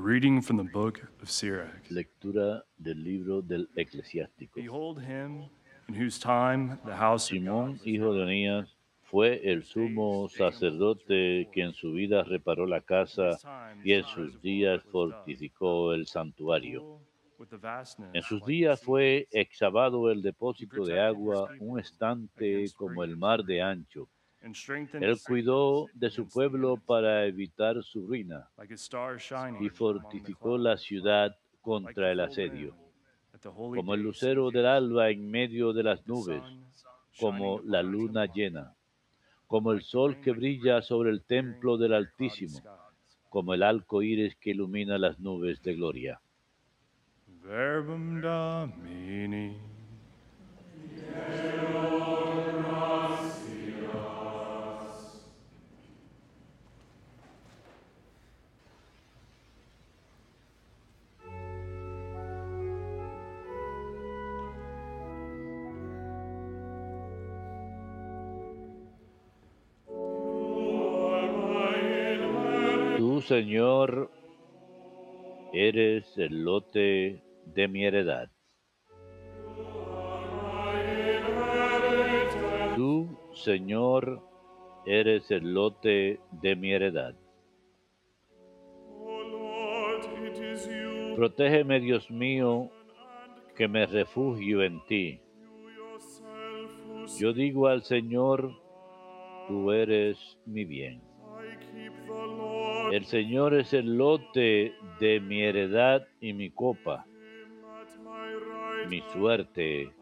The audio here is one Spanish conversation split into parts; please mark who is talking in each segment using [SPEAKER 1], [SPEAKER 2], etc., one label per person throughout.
[SPEAKER 1] reading from the book of Sirach.
[SPEAKER 2] Lectura del libro del eclesiástico.
[SPEAKER 1] Behold him in whose time the house of
[SPEAKER 2] Simón,
[SPEAKER 1] God
[SPEAKER 2] hijo de Onías, fue el sumo sacerdote que en su vida reparó la casa y en sus días fortificó el santuario. En sus días fue excavado el depósito de agua, un estante como el mar de ancho. Él cuidó de su pueblo para evitar su ruina y fortificó la ciudad contra el asedio. Como el lucero del alba en medio de las nubes, como la luna llena, como el sol que brilla sobre el templo del Altísimo, como el arco iris que ilumina las nubes de gloria.
[SPEAKER 1] Verbum Domini.
[SPEAKER 2] Señor, eres el lote de mi heredad. Tú, Señor, eres el lote de mi heredad. Protégeme, Dios mío, que me refugio en ti. Yo digo al Señor, tú eres mi bien. El Señor es el lote de mi heredad y mi copa. Mi suerte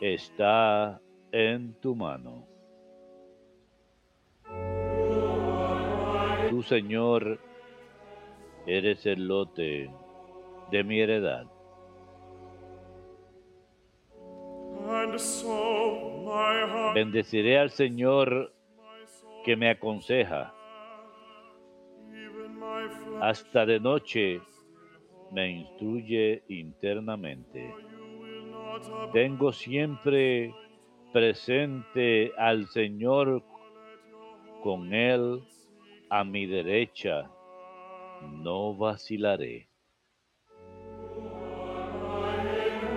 [SPEAKER 2] está en tu mano. Tú, Señor, eres el lote de mi heredad. Bendeciré al Señor que me aconseja. Hasta de noche me instruye internamente. Tengo siempre presente al Señor con Él a mi derecha. No vacilaré.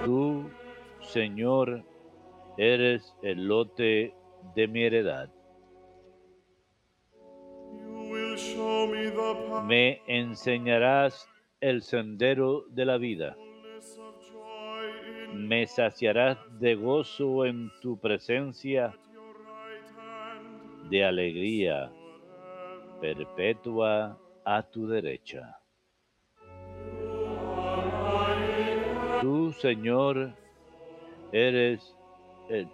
[SPEAKER 2] Tú, Señor, eres el lote de mi heredad.
[SPEAKER 3] Me
[SPEAKER 2] enseñarás el sendero de la vida. Me saciarás de gozo en tu presencia, de alegría perpetua a tu derecha. Tú, Señor, eres el,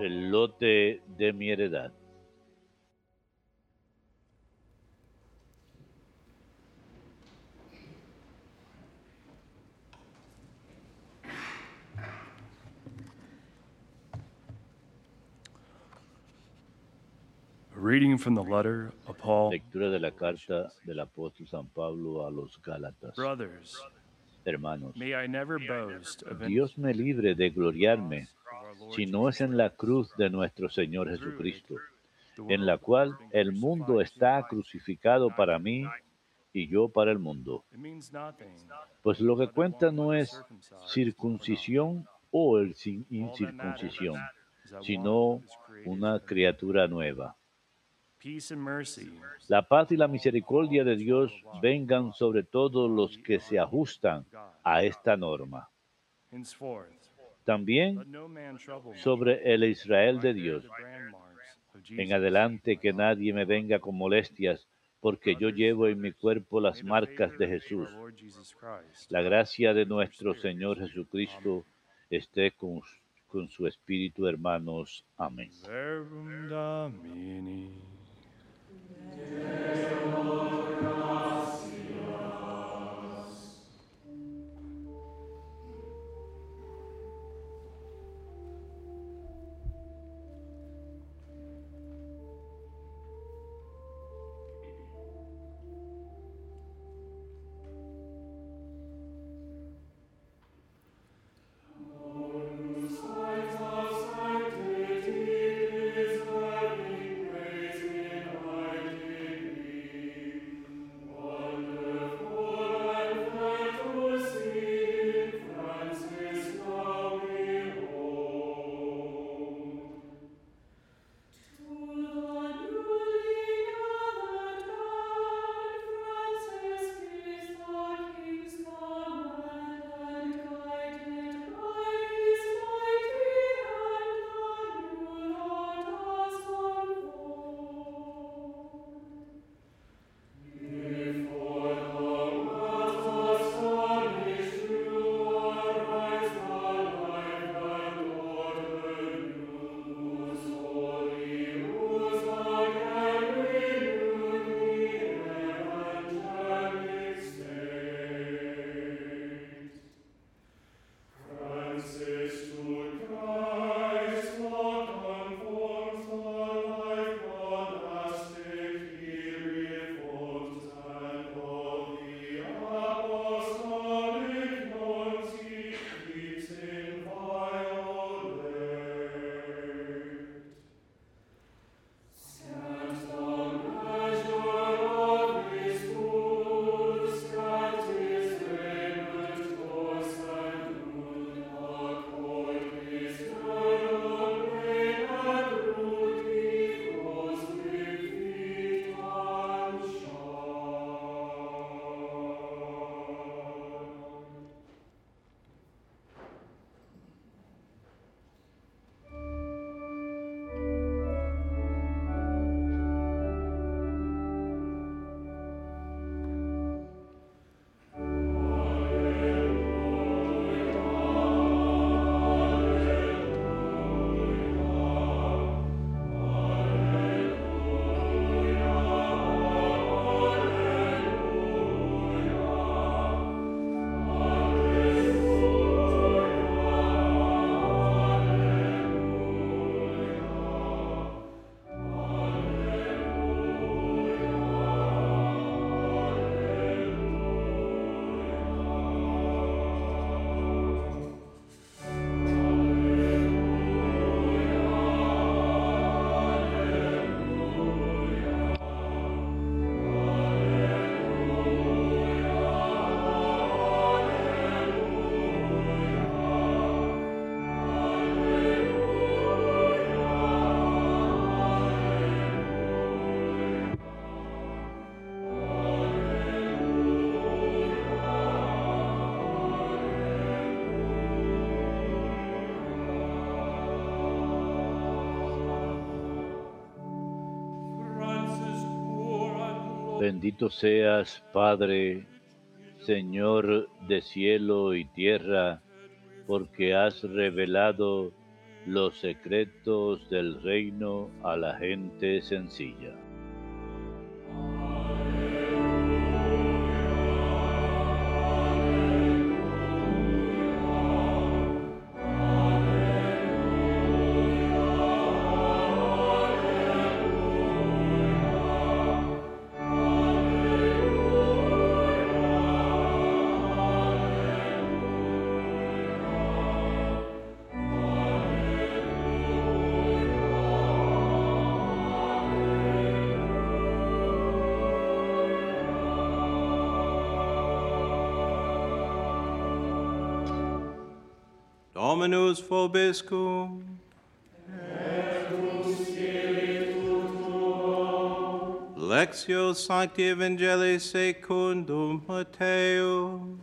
[SPEAKER 2] el lote de mi heredad.
[SPEAKER 1] Reading from the letter of Paul.
[SPEAKER 2] Lectura de la carta del apóstol San Pablo a los Gálatas.
[SPEAKER 1] Brothers,
[SPEAKER 2] Hermanos,
[SPEAKER 1] may I never boast of
[SPEAKER 2] Dios me libre de gloriarme si no es en la cruz de nuestro Señor. Jesucristo, en la cual el mundo está crucificado para mí y yo para el mundo.
[SPEAKER 1] It means nothing.
[SPEAKER 2] Pues lo que cuenta no es circuncisión o el incircuncisión, sino una criatura nueva.
[SPEAKER 1] Peace and mercy
[SPEAKER 2] La paz y la misericordia de Dios vengan sobre todos los que se ajustan a esta norma. También sobre el Israel de Dios. En adelante que nadie me venga con molestias, porque yo llevo en mi cuerpo las marcas de Jesús. La gracia de nuestro Señor Jesucristo esté con, con su espíritu, hermanos. Amén.
[SPEAKER 1] Verbum
[SPEAKER 2] Bendito seas, Padre, Señor de cielo y tierra, porque has revelado los secretos del reino a la gente sencilla.
[SPEAKER 4] Dominus vobiscum. Lectio Sancti Evangelii secundum Mateo.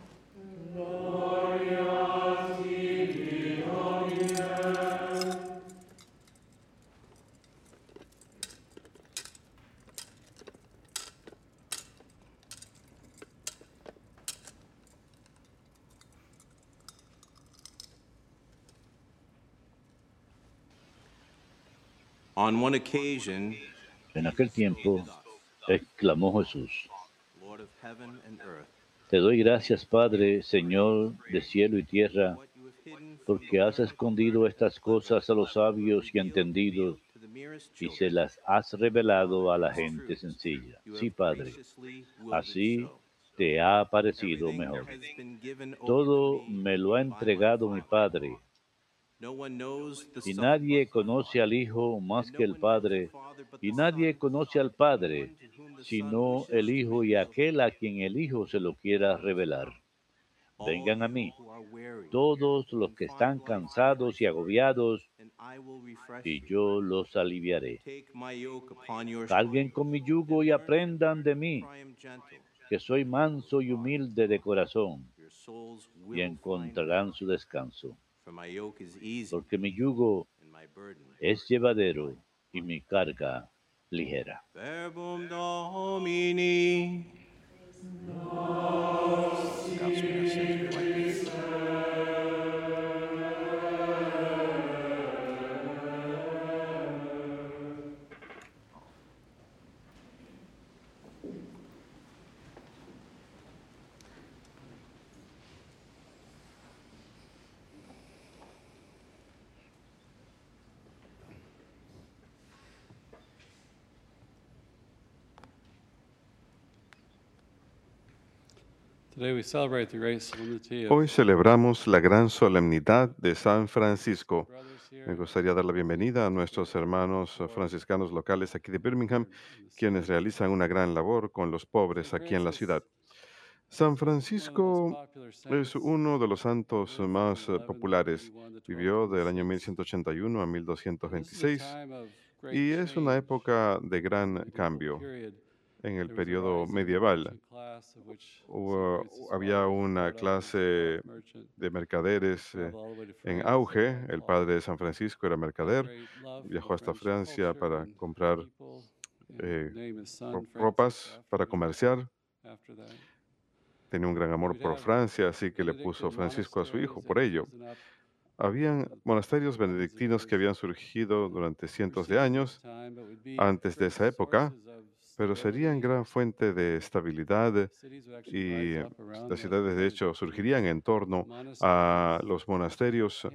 [SPEAKER 2] En aquel tiempo exclamó Jesús,
[SPEAKER 4] Lord of heaven and earth,
[SPEAKER 2] Te doy gracias, Padre, Señor de cielo y tierra, porque has escondido estas cosas a los sabios y entendidos y se las has revelado a la gente sencilla. Sí, Padre, así te ha parecido mejor. Todo
[SPEAKER 4] to me
[SPEAKER 2] lo ha entregado mi. Padre,
[SPEAKER 4] No one knows the
[SPEAKER 2] y nadie conoce al Hijo más que el Padre, y nadie conoce al Padre, sino el Hijo y aquel a quien el Hijo se lo quiera revelar. Vengan a mí, todos los que están cansados y agobiados, y yo los aliviaré.
[SPEAKER 4] Shoulders
[SPEAKER 2] con mi yugo y aprendan de mí, que soy manso y humilde de corazón, y encontrarán su descanso.
[SPEAKER 4] For my yoke is easy
[SPEAKER 2] Porque mi yugo
[SPEAKER 4] and my burden.
[SPEAKER 2] es llevadero y mi carga ligera.
[SPEAKER 4] Verbum Domini.
[SPEAKER 5] Today we celebrate the great solemnity of
[SPEAKER 6] Hoy celebramos la gran solemnidad de San Francisco. Me gustaría dar la bienvenida a nuestros hermanos franciscanos locales aquí de Birmingham, quienes realizan una gran labor con los pobres aquí en la ciudad. San Francisco es uno de los santos más eh, populares. Vivió del año 1181 a 1226 y es una época de gran cambio. En el periodo medieval hubo- había una clase de mercaderes eh, en auge. El padre de San Francisco era mercader, viajó hasta Francia para comprar eh, ro- ropas para comerciar. Tenía un gran amor por Francia, así que le puso Francisco a su hijo por ello. Habían monasterios benedictinos que habían surgido durante cientos de años antes de esa época, pero serían gran fuente de estabilidad y las ciudades de hecho surgirían en torno a los monasterios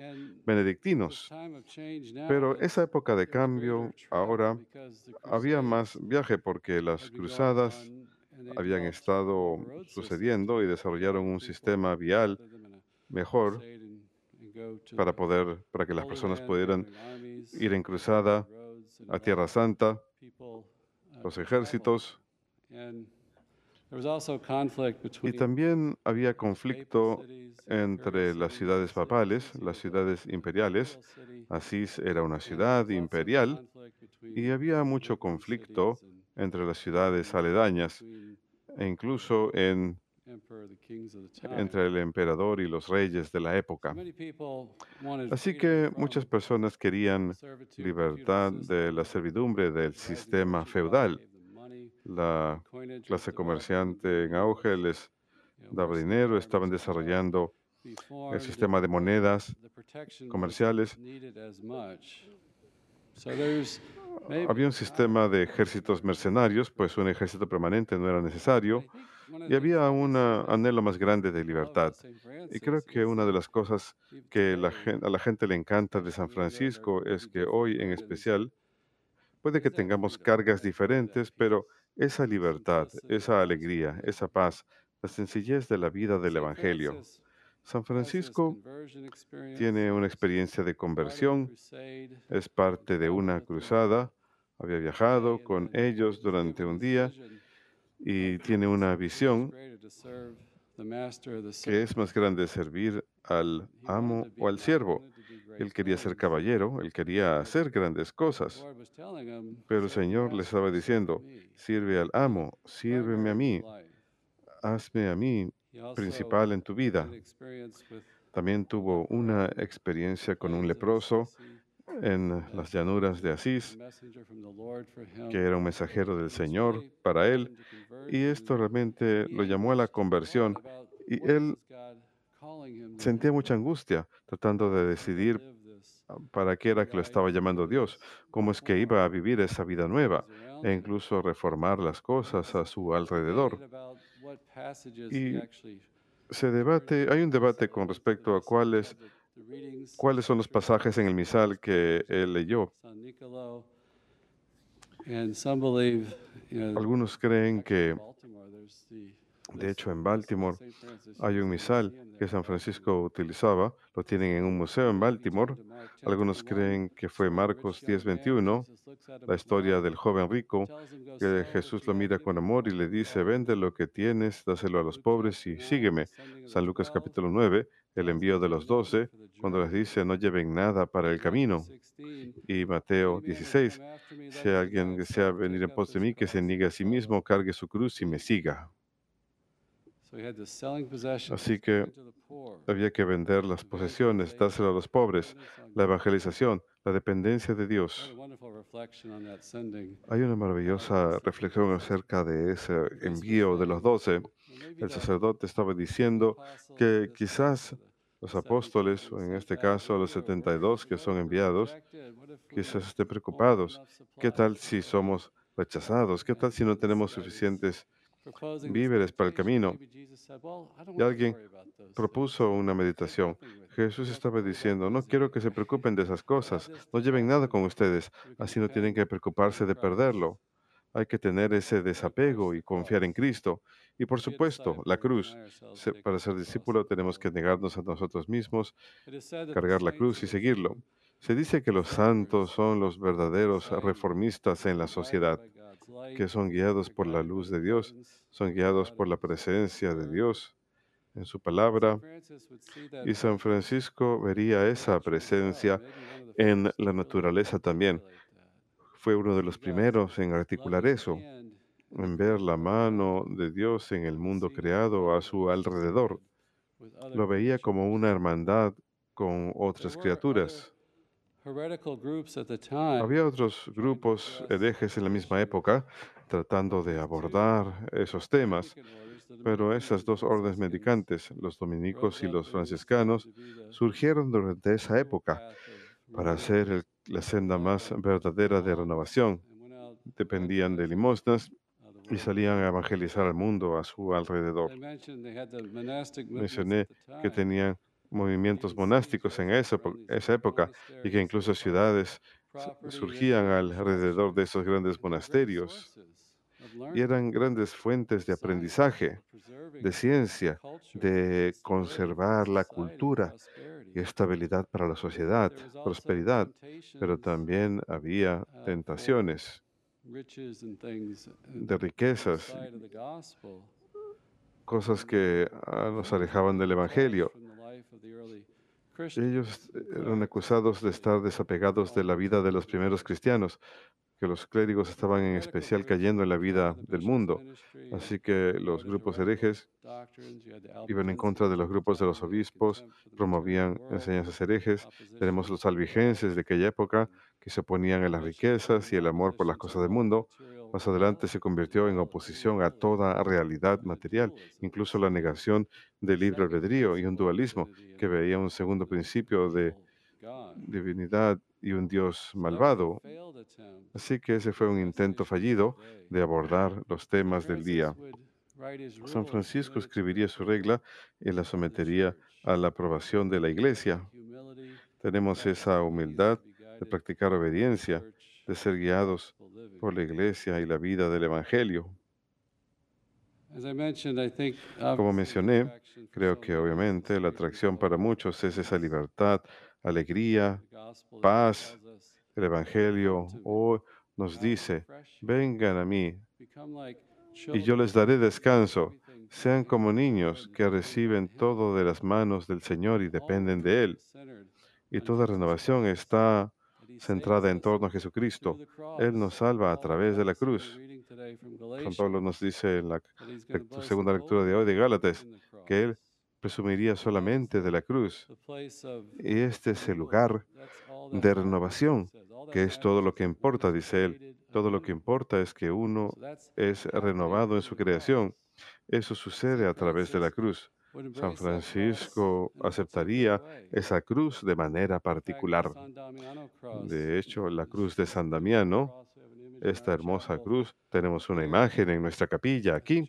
[SPEAKER 6] benedictinos. Pero esa época de cambio, ahora había más viaje porque las cruzadas habían estado sucediendo y desarrollaron un sistema vial mejor para poder, para que las personas pudieran ir en cruzada a Tierra Santa, los ejércitos, y también había conflicto entre las ciudades papales, las ciudades imperiales. Asís era una ciudad imperial. y había mucho conflicto entre las ciudades aledañas e incluso en, entre el emperador y los reyes de la época. Así que muchas personas querían libertad de la servidumbre del sistema feudal. la clase comerciante en auge les daba dinero, estaban desarrollando el sistema de monedas comerciales. Había un sistema de ejércitos mercenarios, pues un ejército permanente no era necesario, Y había un anhelo más grande de
[SPEAKER 5] love
[SPEAKER 6] libertad. Y creo que una de las cosas que la a la gente le encanta de San Francisco es que hoy en especial puede que tengamos cargas diferentes, pero esa libertad,
[SPEAKER 5] simplicity
[SPEAKER 6] esa alegría, esa paz, la sencillez de la vida del. Evangelio. San Francisco tiene una
[SPEAKER 5] he's
[SPEAKER 6] experiencia de conversión, es parte de una cruzada, había viajado con ellos durante un día y tiene una visión que es más grande servir al amo o al siervo. Él quería ser caballero, él quería hacer grandes cosas. Pero el
[SPEAKER 5] "Serve the
[SPEAKER 6] Señor le estaba diciendo,
[SPEAKER 5] me."
[SPEAKER 6] sirve al amo, sírveme a mí, hazme a mí principal en tu vida. También tuvo una experiencia con un leproso en las llanuras de Asís, que era un mensajero del Señor para él, y esto realmente lo llamó a la conversión, y él sentía mucha angustia tratando de decidir para qué era que lo estaba llamando Dios, cómo es que iba a vivir esa vida nueva e incluso reformar las cosas a su alrededor. Y Se debate, hay un debate con respecto a cuáles, cuáles son los pasajes en el misal que él leyó. Algunos creen que, de hecho, en Baltimore hay un misal que San Francisco utilizaba, lo tienen en un museo en Baltimore. Algunos
[SPEAKER 5] 10:21,
[SPEAKER 6] creen que fue Marcos
[SPEAKER 5] rich young man,
[SPEAKER 6] 10:21,
[SPEAKER 5] Jesus looks at him
[SPEAKER 6] la historia del joven rico,
[SPEAKER 5] tells him, "Go
[SPEAKER 6] que Jesús lo mira con amor y le dice, vende
[SPEAKER 5] me."
[SPEAKER 6] lo que tienes, dáselo a los pobres y
[SPEAKER 5] 9,
[SPEAKER 6] sígueme. San Lucas
[SPEAKER 5] 12,
[SPEAKER 6] capítulo 9, el envío de
[SPEAKER 5] "Take
[SPEAKER 6] los doce, cuando les
[SPEAKER 5] journey."
[SPEAKER 6] dice, no lleven nada para el camino.
[SPEAKER 5] 16,
[SPEAKER 6] Y Mateo
[SPEAKER 5] "Any man will
[SPEAKER 6] 16,
[SPEAKER 5] come after me, let
[SPEAKER 6] si alguien desea venir en pos de mí, que se niegue a sí mismo,
[SPEAKER 5] me."
[SPEAKER 6] cargue su cruz y me siga. Así que Había que vender las posesiones, dárselo a los pobres, la evangelización, la dependencia de Dios. Hay una maravillosa reflexión acerca de ese envío de los doce. El sacerdote estaba diciendo que quizás los
[SPEAKER 5] 72
[SPEAKER 6] apóstoles, o en este caso los 72 que son enviados, quizás estén preocupados. ¿Qué tal si somos rechazados? ¿Qué tal si no tenemos suficientes víveres para el camino? Y alguien propuso una meditación. Jesús estaba diciendo, no quiero que se preocupen de esas cosas, no lleven nada con ustedes, así no tienen que preocuparse de perderlo. Hay que tener ese desapego y confiar en Cristo. Y por supuesto, la cruz. Para ser discípulo tenemos que negarnos a nosotros mismos, cargar la cruz y seguirlo. Se dice que los santos son los verdaderos reformistas en la sociedad, que son guiados por la luz de Dios, son guiados por la presencia de Dios en su palabra. Y San Francisco vería esa presencia en la naturaleza también. Fue uno de los primeros en articular eso, en ver la mano de Dios en el mundo creado a su alrededor. Lo veía como una hermandad con otras criaturas. Había otros grupos herejes en la misma época tratando de abordar esos temas, pero esas dos órdenes medicantes, los dominicos y los franciscanos, surgieron durante esa época para hacer el- la senda más verdadera de renovación. Dependían de limosnas y salían a evangelizar al mundo a su alrededor. Mencioné que tenían movimientos monásticos en esa, esa época y que incluso ciudades su- surgían alrededor de esos grandes monasterios y eran grandes fuentes de aprendizaje, de ciencia, de conservar la cultura y estabilidad para la sociedad, prosperidad, pero también había tentaciones de riquezas, cosas que ah, nos alejaban del Evangelio. Ellos eran acusados de estar desapegados de la vida de los primeros cristianos, que los clérigos estaban en especial cayendo en la vida del mundo. Así que los grupos herejes iban en contra de los grupos de los obispos, promovían enseñanzas herejes. Tenemos los albigenses de aquella época que se oponían a las riquezas y el amor por las cosas del mundo, Más adelante se convirtió en oposición a toda realidad material, incluso la negación del libre albedrío y un dualismo que veía un segundo principio de divinidad y un Dios malvado. Así que ese fue un intento fallido de abordar los temas del día. San Francisco escribiría su regla y la sometería a la aprobación de la Iglesia. Tenemos esa humildad de practicar obediencia, de ser guiados por la Iglesia y la vida del Evangelio. Como mencioné, creo que obviamente la atracción para muchos es esa libertad, alegría, paz. El Evangelio hoy nos dice, vengan a mí y yo les daré descanso. Sean como niños que reciben todo de las manos del Señor y dependen de Él. Y toda renovación está centrada en torno a Jesucristo. Él nos salva a través de la cruz. San Pablo nos dice en la segunda lectura de hoy de Gálatas que Él presumiría solamente de la cruz. Y este es el lugar de renovación, que es todo lo que importa, dice Él. Todo lo que importa es que uno es renovado en su creación. Eso sucede a través de la cruz. San Francisco aceptaría esa cruz de manera particular. De hecho, la cruz de San Damiano, esta hermosa cruz, tenemos una imagen en nuestra capilla aquí.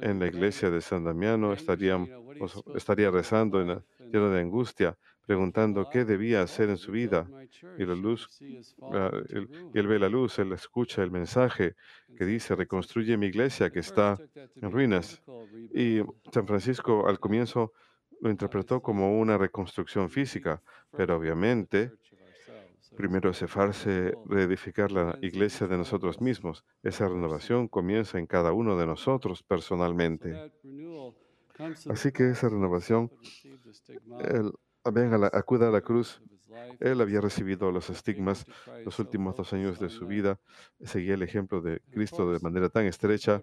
[SPEAKER 6] En la iglesia de San Damiano estaríamos, estaría rezando en la- lleno de angustia, preguntando qué debía hacer en su vida. Y la luz, ah, él, y él ve la luz, él escucha el mensaje que dice, reconstruye mi iglesia que está en ruinas. Y San Francisco al comienzo lo interpretó como una reconstrucción física, pero obviamente primero hace farse reedificar la iglesia de nosotros mismos. Esa renovación comienza en cada uno de nosotros personalmente. Así que esa renovación, él acuda a la cruz. Él había recibido los estigmas los últimos dos años de su vida, seguía el ejemplo de Cristo de manera tan estrecha.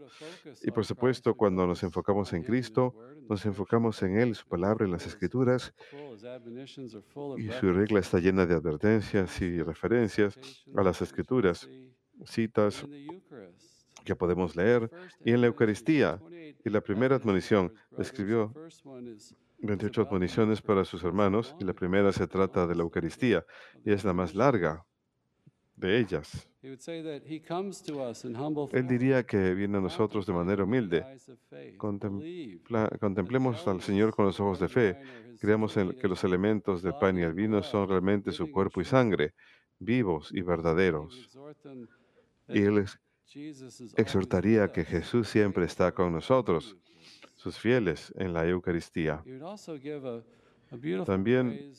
[SPEAKER 6] Y por supuesto, cuando nos enfocamos en Cristo, nos enfocamos en Él, su palabra, en las Escrituras, y su regla está llena de advertencias y referencias a las Escrituras, citas que podemos leer, y en la Eucaristía. Y la primera admonición escribió 28 admoniciones para sus hermanos, y la primera se trata de la Eucaristía, y es la más larga de ellas. Él diría que viene a nosotros de manera humilde. Contempla- contemplemos al Señor con los ojos de fe. Creamos en que los elementos del pan y el vino son realmente su cuerpo y sangre, vivos y verdaderos. Y él ex- exhortaría que Jesús siempre está con nosotros, sus fieles, en la Eucaristía. También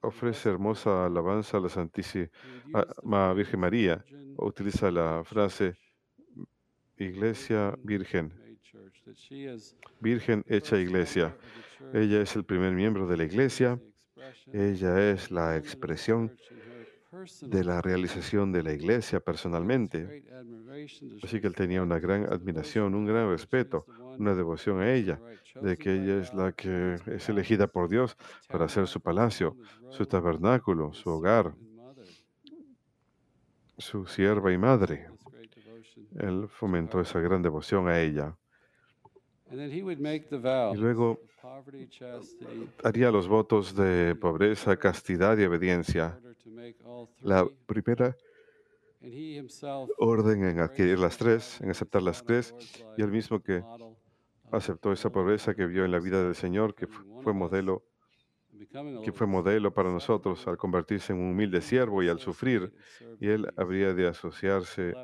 [SPEAKER 6] Ofrece hermosa alabanza a la Santísima Virgen María. Utiliza la frase Iglesia Virgen, Virgen hecha Iglesia. Ella es el primer miembro de la Iglesia. Ella es la expresión de la realización de la Iglesia personalmente. Así que él tenía una gran admiración, un gran respeto, una devoción a ella, de que ella es la que es elegida por Dios para hacer su palacio, su tabernáculo, su hogar, su sierva y madre. Él fomentó esa gran devoción a ella. Y luego haría los votos de pobreza, castidad y obediencia. La primera orden en adquirir las tres, en aceptar las tres, y el mismo que aceptó esa pobreza que vio en la vida del Señor, que fu- fue modelo, que fue modelo para nosotros al convertirse en un humilde siervo y al sufrir, y él habría de asociarse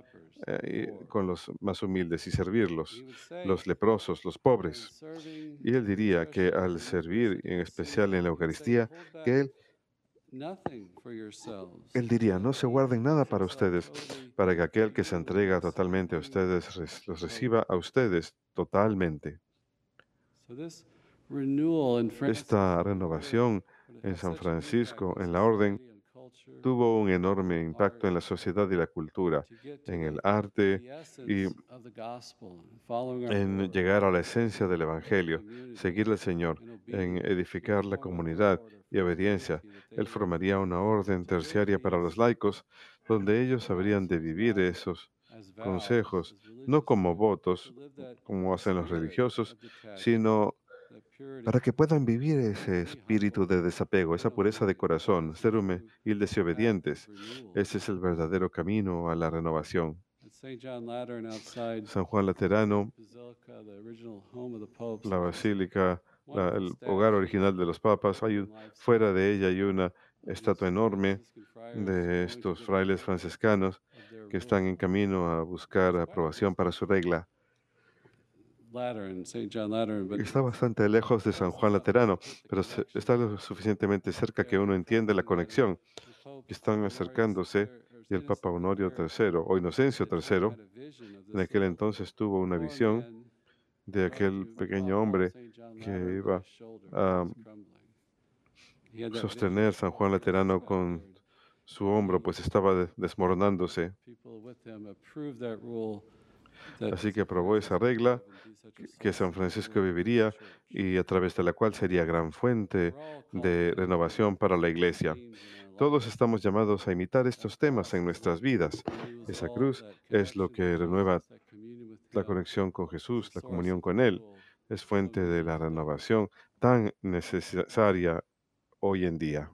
[SPEAKER 6] eh, con los más humildes y servirlos, los leprosos, los pobres. Y él diría que al servir, en especial en la Eucaristía, que él él diría, no se guarden nada para ustedes, para que aquel que se entrega totalmente a ustedes los reciba a ustedes totalmente. Esta renovación en San Francisco, en la orden, tuvo un enorme impacto en la sociedad y la cultura, en el arte y en llegar a la esencia del Evangelio, seguir al Señor, en edificar la comunidad y obediencia. Él formaría una orden terciaria para los laicos, donde ellos habrían de vivir esos consejos, no como votos, como hacen los religiosos, sino para que puedan vivir ese espíritu de desapego, esa pureza de corazón, ser
[SPEAKER 5] humilde
[SPEAKER 6] humildes y obedientes. Ese es el verdadero camino a la renovación. San Juan Laterano, la basílica, la- el hogar original de los papas, hay un- fuera de ella hay una estatua enorme de estos frailes franciscanos que están en camino a buscar aprobación para su regla. Está bastante lejos de San Juan Laterano, pero está lo suficientemente cerca que uno entiende la conexión están acercándose y el Papa Honorio III o Inocencio III en aquel entonces tuvo una visión de aquel pequeño hombre que iba a sostener San Juan Laterano con su hombro, pues estaba de- desmoronándose. Así que aprobó esa regla que- San Francisco viviría y a través de la cual sería gran fuente de renovación para la Iglesia. Todos estamos llamados a imitar estos temas en nuestras vidas. Esa cruz es lo que renueva la conexión con Jesús, la comunión con Él. Es fuente de la renovación tan necesaria hoy en día.